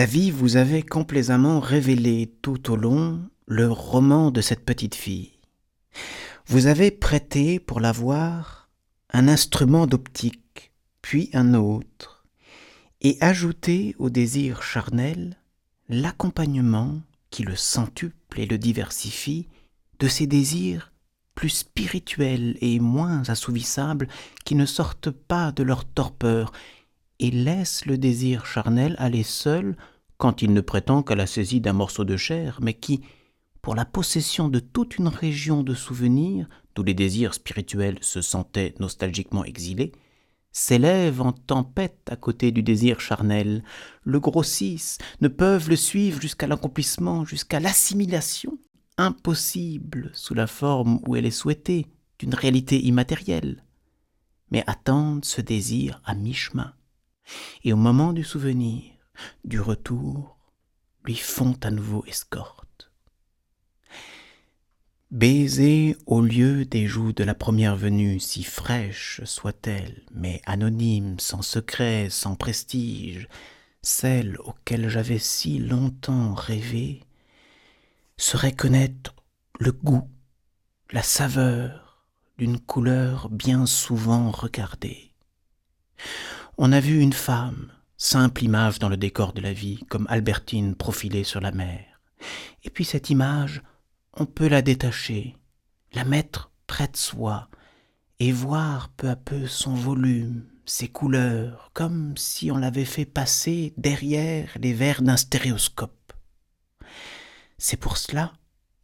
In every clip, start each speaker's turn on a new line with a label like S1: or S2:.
S1: La vie vous avait complaisamment révélé tout au long le roman de cette petite fille. Vous avez prêté pour la voir un instrument d'optique, puis un autre, et ajouté au désir charnel l'accompagnement qui le centuple et le diversifie de ces désirs plus spirituels et moins assouvissables qui ne sortent pas de leur torpeur et laissent le désir charnel aller seul quand il ne prétend qu'à la saisie d'un morceau de chair, mais qui, pour la possession de toute une région de souvenirs, d'où les désirs spirituels se sentaient nostalgiquement exilés, s'élèvent en tempête à côté du désir charnel, le grossissent, ne peuvent le suivre jusqu'à l'accomplissement, jusqu'à l'assimilation, impossible sous la forme où elle est souhaitée, d'une réalité immatérielle, mais attendent ce désir à mi-chemin, et au moment du souvenir, du retour, lui font à nouveau escorte. Baiser au lieu des joues de la première venue, si fraîche soit-elle, mais anonyme, sans secret, sans prestige, celle auquel j'avais si longtemps rêvé, serait connaître le goût, la saveur d'une couleur bien souvent regardée. On a vu une femme, simple image dans le décor de la vie, comme Albertine profilée sur la mer. Et puis cette image, on peut la détacher, la mettre près de soi, et voir peu à peu son volume, ses couleurs, comme si on l'avait fait passer derrière les verres d'un stéréoscope. C'est pour cela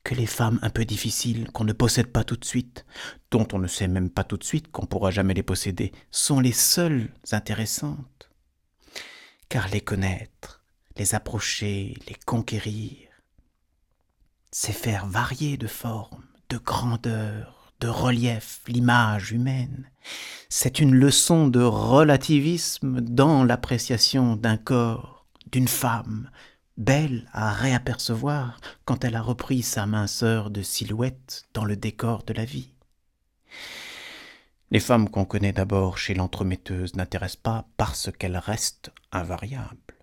S1: que les femmes un peu difficiles, qu'on ne possède pas tout de suite, dont on ne sait même pas tout de suite qu'on pourra jamais les posséder, sont les seules intéressantes. Car les connaître, les approcher, les conquérir, c'est faire varier de forme, de grandeur, de relief l'image humaine. C'est une leçon de relativisme dans l'appréciation d'un corps, d'une femme, belle à réapercevoir quand elle a repris sa minceur de silhouette dans le décor de la vie. Les femmes qu'on connaît d'abord chez l'entremetteuse n'intéressent pas parce qu'elles restent invariables.